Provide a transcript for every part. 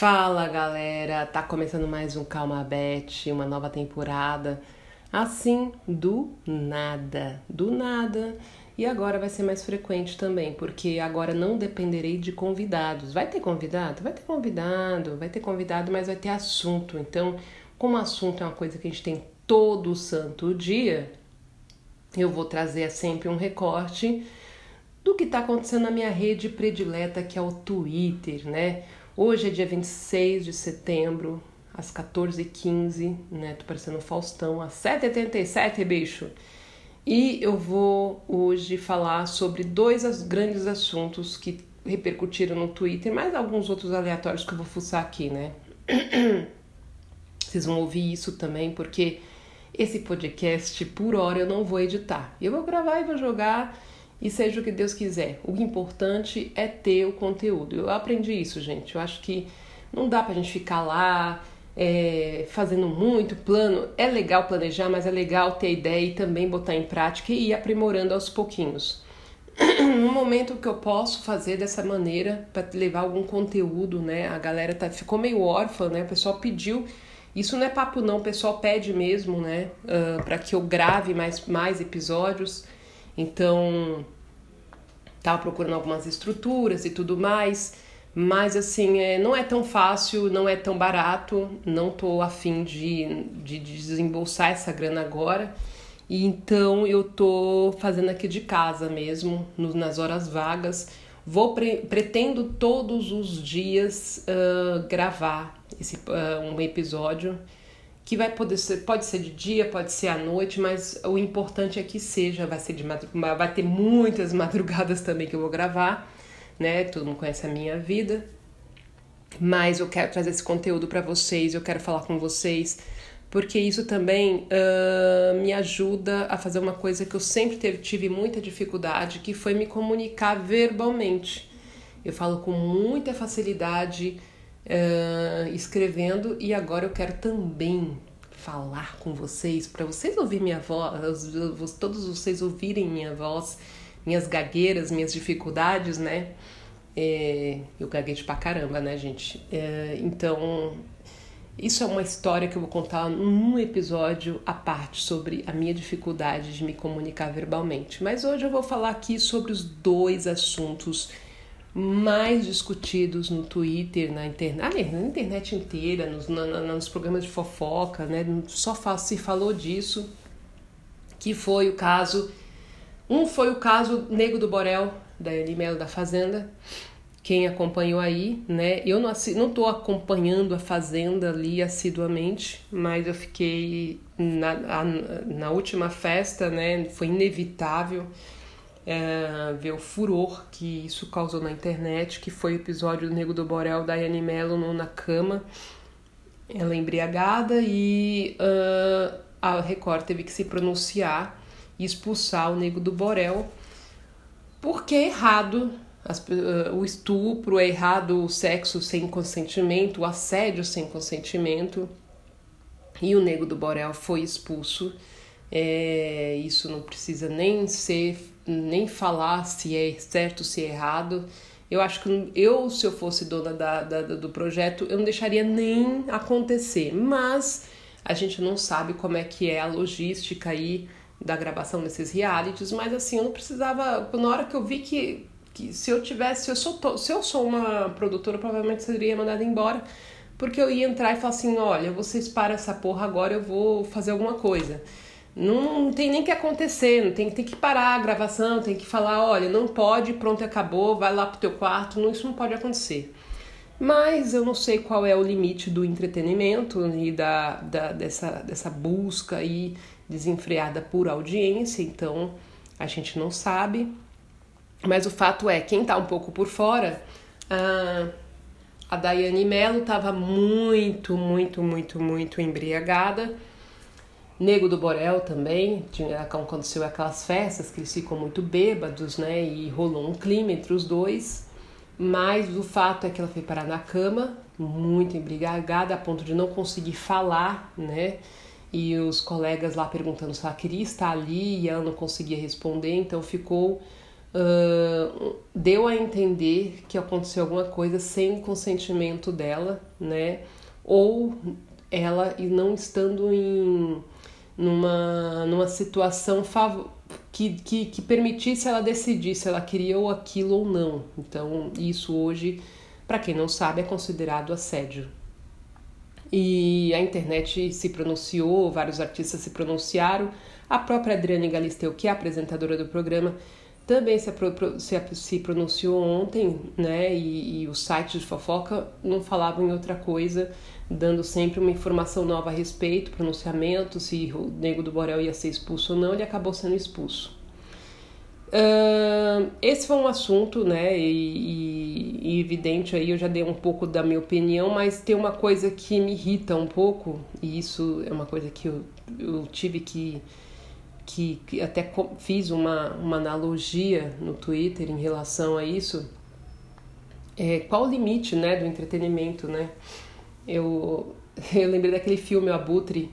Fala galera, tá começando mais um Calma Bet, uma nova temporada. Assim, do nada, do nada. E agora vai ser mais frequente também, porque agora não dependerei de convidados. Vai ter convidado? Vai ter convidado, vai ter convidado, mas vai ter assunto. Então, como assunto é uma coisa que a gente tem todo santo dia, eu vou trazer sempre um recorte do que está acontecendo na minha rede predileta, que é o Twitter, né? Hoje é dia 26 de setembro, às 14h15, né? Tô parecendo um Faustão, às 7h87, bicho. E eu vou hoje falar sobre dois grandes assuntos que repercutiram no Twitter, mais alguns outros aleatórios que eu vou fuçar aqui, né? Vocês vão ouvir isso também, porque esse podcast, por hora, eu não vou editar. Eu vou gravar e vou jogar e seja o que Deus quiser. O importante é ter o conteúdo. Eu aprendi isso, gente. Eu acho que não dá pra gente ficar lá é, fazendo muito plano. É legal planejar, mas é legal ter ideia e também botar em prática e ir aprimorando aos pouquinhos. no momento que eu posso fazer dessa maneira para levar algum conteúdo, né? A galera tá, ficou meio órfã, né? O pessoal pediu. Isso não é papo não, o pessoal pede mesmo, né? Uh, para que eu grave mais, mais episódios. Então, tava procurando algumas estruturas e tudo mais, mas assim, é, não é tão fácil, não é tão barato, não tô afim de, de desembolsar essa grana agora. E então eu tô fazendo aqui de casa mesmo, no, nas horas vagas. Vou pre pretendo todos os dias uh, gravar esse, uh, um episódio que vai poder ser, pode ser de dia, pode ser à noite, mas o importante é que seja, vai ser de madrugada, vai ter muitas madrugadas também que eu vou gravar, né? Todo mundo conhece a minha vida. Mas eu quero trazer esse conteúdo para vocês, eu quero falar com vocês, porque isso também uh, me ajuda a fazer uma coisa que eu sempre teve, tive muita dificuldade, que foi me comunicar verbalmente. Eu falo com muita facilidade uh, escrevendo e agora eu quero também falar com vocês, para vocês ouvirem minha voz, todos vocês ouvirem minha voz, minhas gagueiras, minhas dificuldades, né? É, eu gaguejo pra caramba, né, gente? É, então, isso é uma história que eu vou contar num episódio à parte sobre a minha dificuldade de me comunicar verbalmente. Mas hoje eu vou falar aqui sobre os dois assuntos mais discutidos no Twitter, na internet, na internet inteira, nos, na, nos programas de fofoca, né? Só se falou disso, que foi o caso. Um foi o caso Nego do Borel, da Elimelo da Fazenda. Quem acompanhou aí, né? Eu não, não acompanhando a Fazenda ali assiduamente, mas eu fiquei na, na última festa, né? Foi inevitável é, ver o furor que isso causou na internet, que foi o episódio do Nego do Borel da Yane Mello na cama, ela embriagada e uh, a Record teve que se pronunciar e expulsar o Nego do Borel porque é errado. As, uh, o estupro, é errado o sexo sem consentimento, o assédio sem consentimento. E o Nego do Borel foi expulso. É, isso não precisa nem ser nem falar se é certo, se é errado. Eu acho que eu, se eu fosse dona da, da, do projeto, eu não deixaria nem acontecer. Mas a gente não sabe como é que é a logística aí da gravação desses realities. Mas assim, eu não precisava. Na hora que eu vi que, que se eu tivesse, se eu sou, se eu sou uma produtora, provavelmente seria mandada embora. Porque eu ia entrar e falar assim: olha, vocês param essa porra agora, eu vou fazer alguma coisa. Não tem nem que acontecer, não tem, tem que parar a gravação, tem que falar, olha, não pode, pronto, acabou, vai lá pro teu quarto, não, isso não pode acontecer. Mas eu não sei qual é o limite do entretenimento e da, da, dessa, dessa busca aí desenfreada por audiência, então a gente não sabe. Mas o fato é, quem tá um pouco por fora, a, a Daiane Mello estava muito, muito, muito, muito embriagada Nego do Borel também, tinha, aconteceu aquelas festas que eles ficam muito bêbados, né? E rolou um clima entre os dois. Mas o fato é que ela foi parar na cama, muito embriagada, a ponto de não conseguir falar, né? E os colegas lá perguntando se ela queria estar ali e ela não conseguia responder, então ficou uh, deu a entender que aconteceu alguma coisa sem consentimento dela, né? Ou ela não estando em numa, numa situação que, que, que permitisse ela decidir se ela queria ou aquilo ou não. Então, isso hoje, para quem não sabe, é considerado assédio. E a internet se pronunciou, vários artistas se pronunciaram. A própria Adriane Galisteu, que é apresentadora do programa, também se, se, pronunciou ontem, né? E, e os sites de fofoca não falavam em outra coisa, dando sempre uma informação nova a respeito, pronunciamento, se o Nego do Borel ia ser expulso ou não, ele acabou sendo expulso. Uh, esse foi um assunto, né, e, e, e, evidente aí, eu já dei um pouco da minha opinião, mas tem uma coisa que me irrita um pouco, e isso é uma coisa que eu, eu tive que, que, que até fiz uma, uma analogia no Twitter em relação a isso, é, qual o limite, né, do entretenimento, né, eu, eu lembrei daquele filme, o Abutre,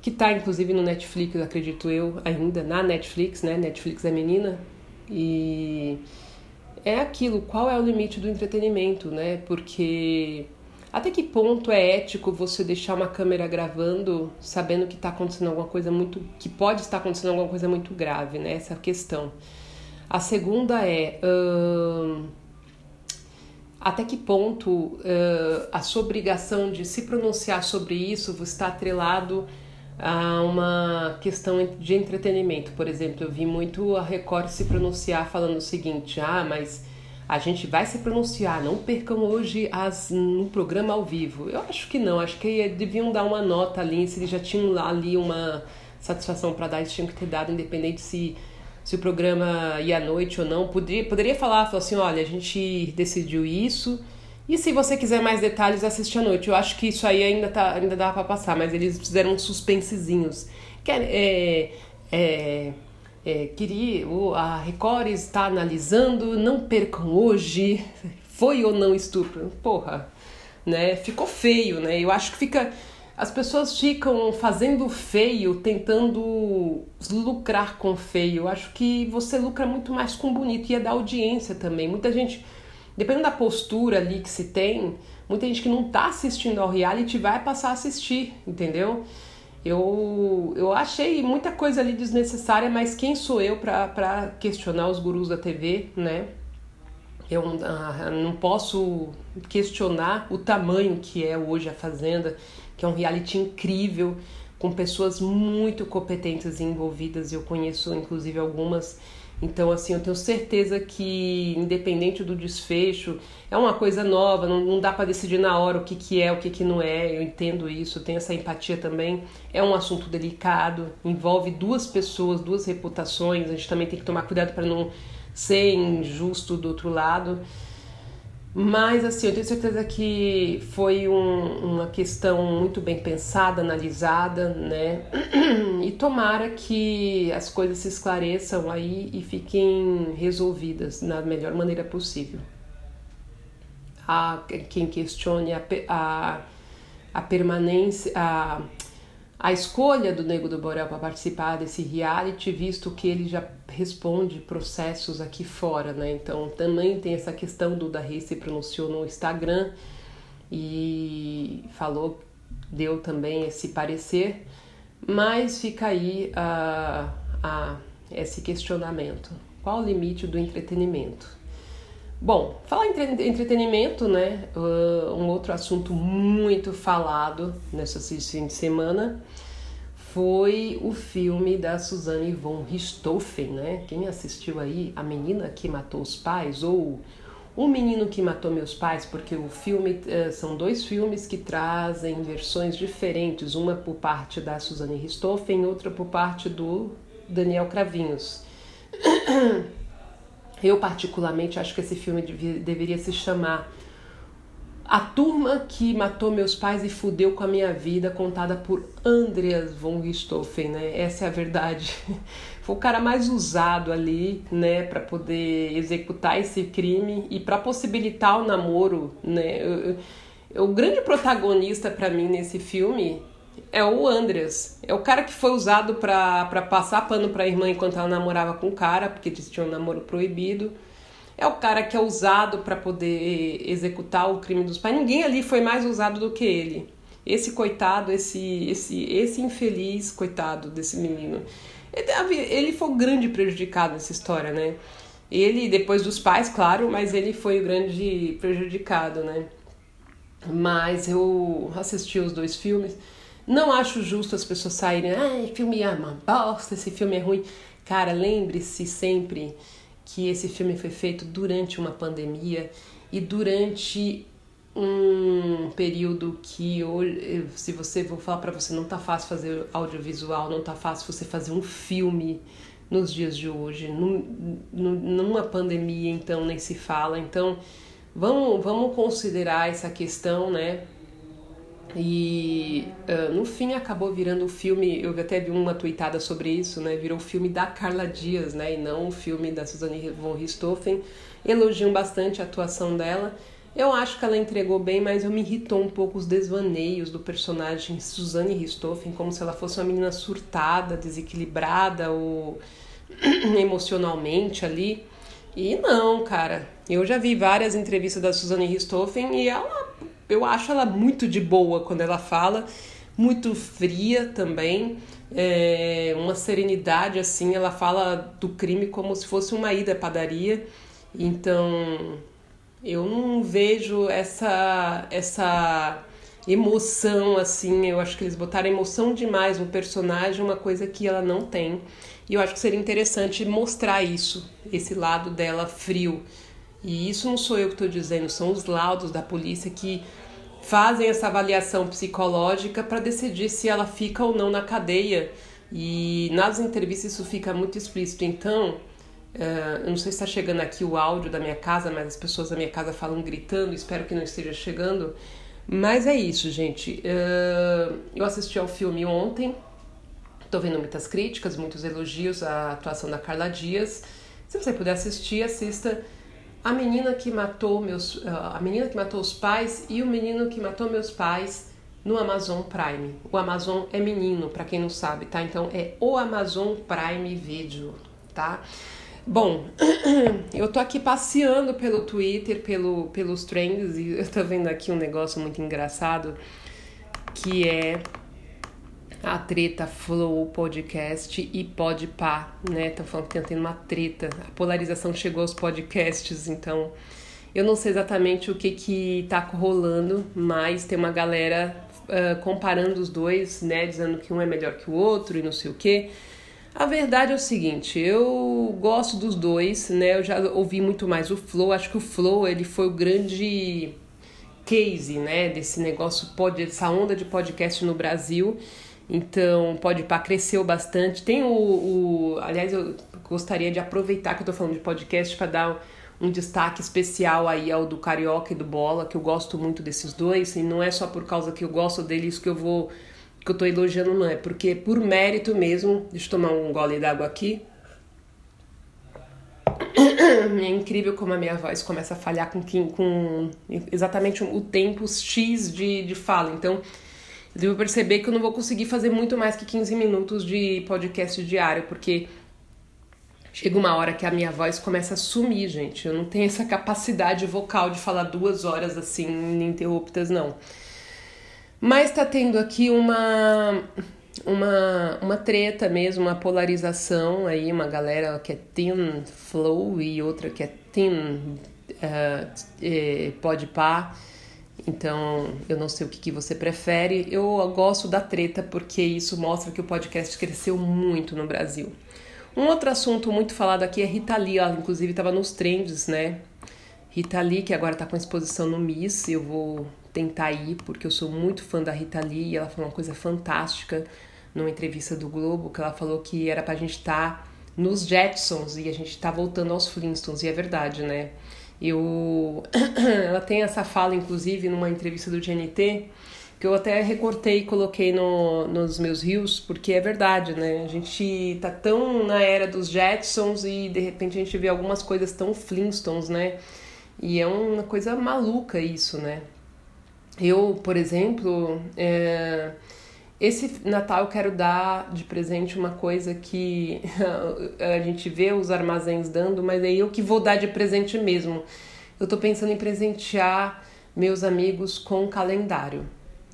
que está inclusive no Netflix, acredito eu, ainda na Netflix, né? Netflix é menina. E é aquilo, qual é o limite do entretenimento, né? Porque até que ponto é ético você deixar uma câmera gravando sabendo que está acontecendo alguma coisa muito. que pode estar acontecendo alguma coisa muito grave, né? Essa é a questão. A segunda é. Até que ponto uh, a sua obrigação de se pronunciar sobre isso está atrelado a uma questão de entretenimento. Por exemplo, eu vi muito a Record se pronunciar falando o seguinte: ah, mas a gente vai se pronunciar, não percam hoje as, no programa ao vivo. Eu acho que não, acho que deviam dar uma nota ali, se eles já tinham lá ali uma satisfação para dar, eles tinham que ter dado, independente se, se o programa ia à noite ou não. Poderia, poderia falar, falar assim: olha, a gente decidiu isso e se você quiser mais detalhes, assiste à noite. Eu acho que isso aí ainda, tá, ainda dá para passar, mas eles fizeram uns suspensezinhos. Que é, é, é, queria, a Record está analisando, não percam hoje, foi ou não estupro. Porra, né? Ficou feio, né? Eu acho que fica. As pessoas ficam fazendo feio, tentando lucrar com feio. Eu acho que você lucra muito mais com bonito e é da audiência também. Muita gente dependendo da postura ali que se tem, muita gente que não tá assistindo ao reality vai passar a assistir, entendeu? Eu, eu achei muita coisa ali desnecessária, mas quem sou eu para questionar os gurus da TV, né? Eu uh, não posso questionar o tamanho que é hoje a Fazenda, que é um reality incrível, com pessoas muito competentes e envolvidas. Eu conheço, inclusive, algumas então, assim, eu tenho certeza que, independente do desfecho, é uma coisa nova, não, não dá para decidir na hora o que, que é, o que, que não é. Eu entendo isso, tenho essa empatia também. É um assunto delicado, envolve duas pessoas, duas reputações. A gente também tem que tomar cuidado para não ser injusto do outro lado. Mas assim, eu tenho certeza que foi um, uma questão muito bem pensada, analisada, né? E tomara que as coisas se esclareçam aí e fiquem resolvidas da melhor maneira possível. Há quem questione a, a, a permanência, a, a escolha do Nego do Borel para participar desse reality, visto que ele já responde processos aqui fora, né? Então também tem essa questão do da se pronunciou no Instagram e falou, deu também esse parecer, mas fica aí a esse questionamento. Qual o limite do entretenimento? Bom, falar em entretenimento, né? Uh, um outro assunto muito falado nessa fim de semana foi o filme da Suzanne von Richthofen, né? Quem assistiu aí A Menina que Matou os Pais ou O Menino que Matou Meus Pais, porque o filme uh, são dois filmes que trazem versões diferentes, uma por parte da Suzanne Richthofen, outra por parte do Daniel Cravinhos. Eu, particularmente, acho que esse filme deveria se chamar A Turma que Matou Meus Pais e Fudeu com a Minha Vida, contada por Andreas von Richthofen, né? Essa é a verdade. Foi o cara mais usado ali, né, para poder executar esse crime e para possibilitar o namoro, né? Eu, eu, o grande protagonista para mim nesse filme é o Andreas. É o cara que foi usado pra passar pano pra irmã enquanto ela namorava com o cara, porque eles tinham um namoro proibido. É o cara que é usado para poder executar o crime dos pais. Ninguém ali foi mais usado do que ele. Esse coitado, esse, esse, esse infeliz coitado desse menino. Ele foi o grande prejudicado nessa história, né? Ele, depois dos pais, claro, mas ele foi o grande prejudicado, né? Mas eu assisti os dois filmes. Não acho justo as pessoas saírem, ah, filme é uma bosta, esse filme é ruim. Cara, lembre-se sempre que esse filme foi feito durante uma pandemia e durante um período que se você vou falar para você, não tá fácil fazer audiovisual, não tá fácil você fazer um filme nos dias de hoje, num, numa pandemia, então nem se fala. Então, vamos, vamos considerar essa questão, né? E uh, no fim acabou virando o filme, eu até vi uma tweetada sobre isso, né? Virou o filme da Carla Dias, né? E não o filme da Suzanne von Richthofen. Elogiam bastante a atuação dela. Eu acho que ela entregou bem, mas eu me irritou um pouco os desvaneios do personagem Suzanne Richthofen, como se ela fosse uma menina surtada, desequilibrada ou emocionalmente ali. E não, cara. Eu já vi várias entrevistas da Suzanne Richthofen e ela, eu acho ela muito de boa quando ela fala, muito fria também, é, uma serenidade assim. Ela fala do crime como se fosse uma ida à padaria. Então, eu não vejo essa essa emoção assim. Eu acho que eles botaram emoção demais no personagem, uma coisa que ela não tem. E eu acho que seria interessante mostrar isso, esse lado dela frio. E isso não sou eu que estou dizendo, são os laudos da polícia que fazem essa avaliação psicológica para decidir se ela fica ou não na cadeia. E nas entrevistas isso fica muito explícito. Então, uh, eu não sei se está chegando aqui o áudio da minha casa, mas as pessoas da minha casa falam gritando, espero que não esteja chegando. Mas é isso, gente. Uh, eu assisti ao filme ontem, Estou vendo muitas críticas, muitos elogios à atuação da Carla Dias. Se você puder assistir, assista A Menina que Matou Meus, ah, A Menina que Matou os Pais e O Menino que Matou Meus Pais no Amazon Prime. O Amazon é menino, para quem não sabe, tá? Então é o Amazon Prime Video, tá? Bom, eu tô aqui passeando pelo Twitter, pelo, pelos trends e eu tô vendo aqui um negócio muito engraçado que é a treta Flow Podcast e Podpah, né? Estão falando que tendo uma treta. A polarização chegou aos podcasts, então eu não sei exatamente o que que tá rolando, mas tem uma galera uh, comparando os dois, né? Dizendo que um é melhor que o outro e não sei o que. A verdade é o seguinte, eu gosto dos dois, né? Eu já ouvi muito mais o Flow. Acho que o Flow ele foi o grande case, né? Desse negócio, essa onda de podcast no Brasil. Então, pode pá, cresceu bastante. Tem o, o. Aliás, eu gostaria de aproveitar que eu tô falando de podcast para dar um destaque especial aí ao do Carioca e do Bola, que eu gosto muito desses dois, e não é só por causa que eu gosto deles que eu vou. que eu tô elogiando, não. É porque por mérito mesmo. Deixa eu tomar um gole d'água aqui. É incrível como a minha voz começa a falhar com, com exatamente o tempo X de, de fala. Então, eu devo perceber que eu não vou conseguir fazer muito mais que 15 minutos de podcast diário, porque chega uma hora que a minha voz começa a sumir, gente. Eu não tenho essa capacidade vocal de falar duas horas assim, ininterruptas, não. Mas tá tendo aqui uma, uma, uma treta mesmo, uma polarização aí, uma galera que é Thin Flow e outra que é Thin uh, eh, Podpah. Então, eu não sei o que, que você prefere. Eu gosto da treta porque isso mostra que o podcast cresceu muito no Brasil. Um outro assunto muito falado aqui é Rita Lee, ela inclusive estava nos trends, né? Rita Lee, que agora está com exposição no Miss, eu vou tentar ir porque eu sou muito fã da Rita Lee e ela falou uma coisa fantástica numa entrevista do Globo, que ela falou que era pra gente estar tá nos Jetsons e a gente tá voltando aos Flintstones, e é verdade, né? Eu, ela tem essa fala, inclusive, numa entrevista do GNT, que eu até recortei e coloquei no, nos meus rios, porque é verdade, né? A gente tá tão na era dos Jetsons e de repente a gente vê algumas coisas tão Flintstones, né? E é uma coisa maluca isso, né? Eu, por exemplo, é, esse Natal eu quero dar de presente uma coisa que a gente vê os armazéns dando, mas aí eu que vou dar de presente mesmo. Eu tô pensando em presentear meus amigos com calendário.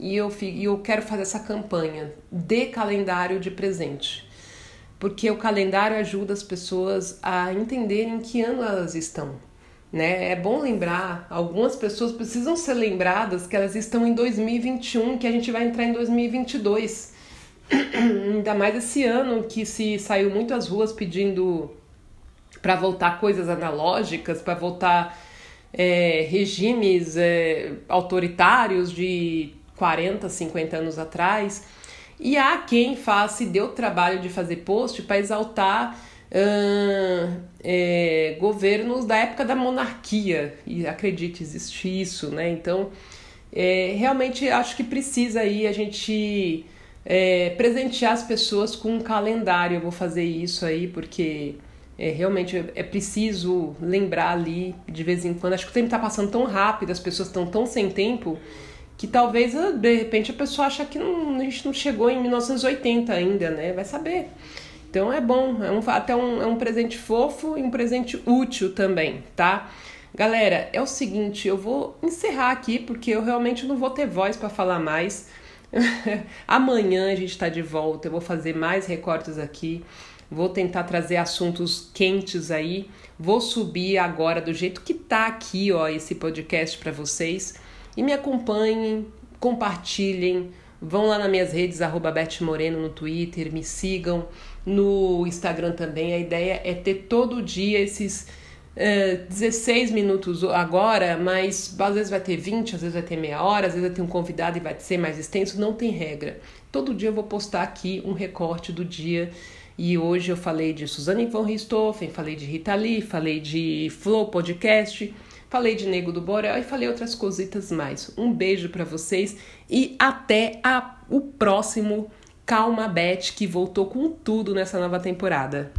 E eu, e eu quero fazer essa campanha de calendário de presente. Porque o calendário ajuda as pessoas a entenderem que ano elas estão. Né? É bom lembrar, algumas pessoas precisam ser lembradas que elas estão em 2021, que a gente vai entrar em 2022. Ainda mais esse ano que se saiu muito às ruas pedindo para voltar coisas analógicas, para voltar é, regimes é, autoritários de 40, 50 anos atrás. E há quem faça se deu trabalho de fazer post para exaltar uh, é, governos da época da monarquia. E acredite, existe isso, né? Então, é, realmente acho que precisa aí a gente é, presentear as pessoas com um calendário. Eu vou fazer isso aí porque é, realmente é preciso lembrar ali de vez em quando. Acho que o tempo está passando tão rápido, as pessoas estão tão sem tempo que talvez de repente a pessoa acha que não, a gente não chegou em 1980 ainda, né? Vai saber. Então é bom, é um, até um, é um presente fofo e um presente útil também, tá? Galera, é o seguinte, eu vou encerrar aqui porque eu realmente não vou ter voz para falar mais. Amanhã a gente está de volta, eu vou fazer mais recortes aqui. Vou tentar trazer assuntos quentes aí. Vou subir agora do jeito que tá aqui, ó, esse podcast para vocês. E me acompanhem, compartilhem, vão lá nas minhas redes, arroba Beth Moreno no Twitter, me sigam no Instagram também. A ideia é ter todo dia esses uh, 16 minutos agora, mas às vezes vai ter 20, às vezes vai ter meia hora, às vezes vai ter um convidado e vai ser mais extenso, não tem regra. Todo dia eu vou postar aqui um recorte do dia e hoje eu falei de Suzane von Richthofen, falei de Rita Lee, falei de Flow Podcast, falei de Nego do Borel e falei outras cositas mais. Um beijo para vocês e até a, o próximo Calma Bet, que voltou com tudo nessa nova temporada.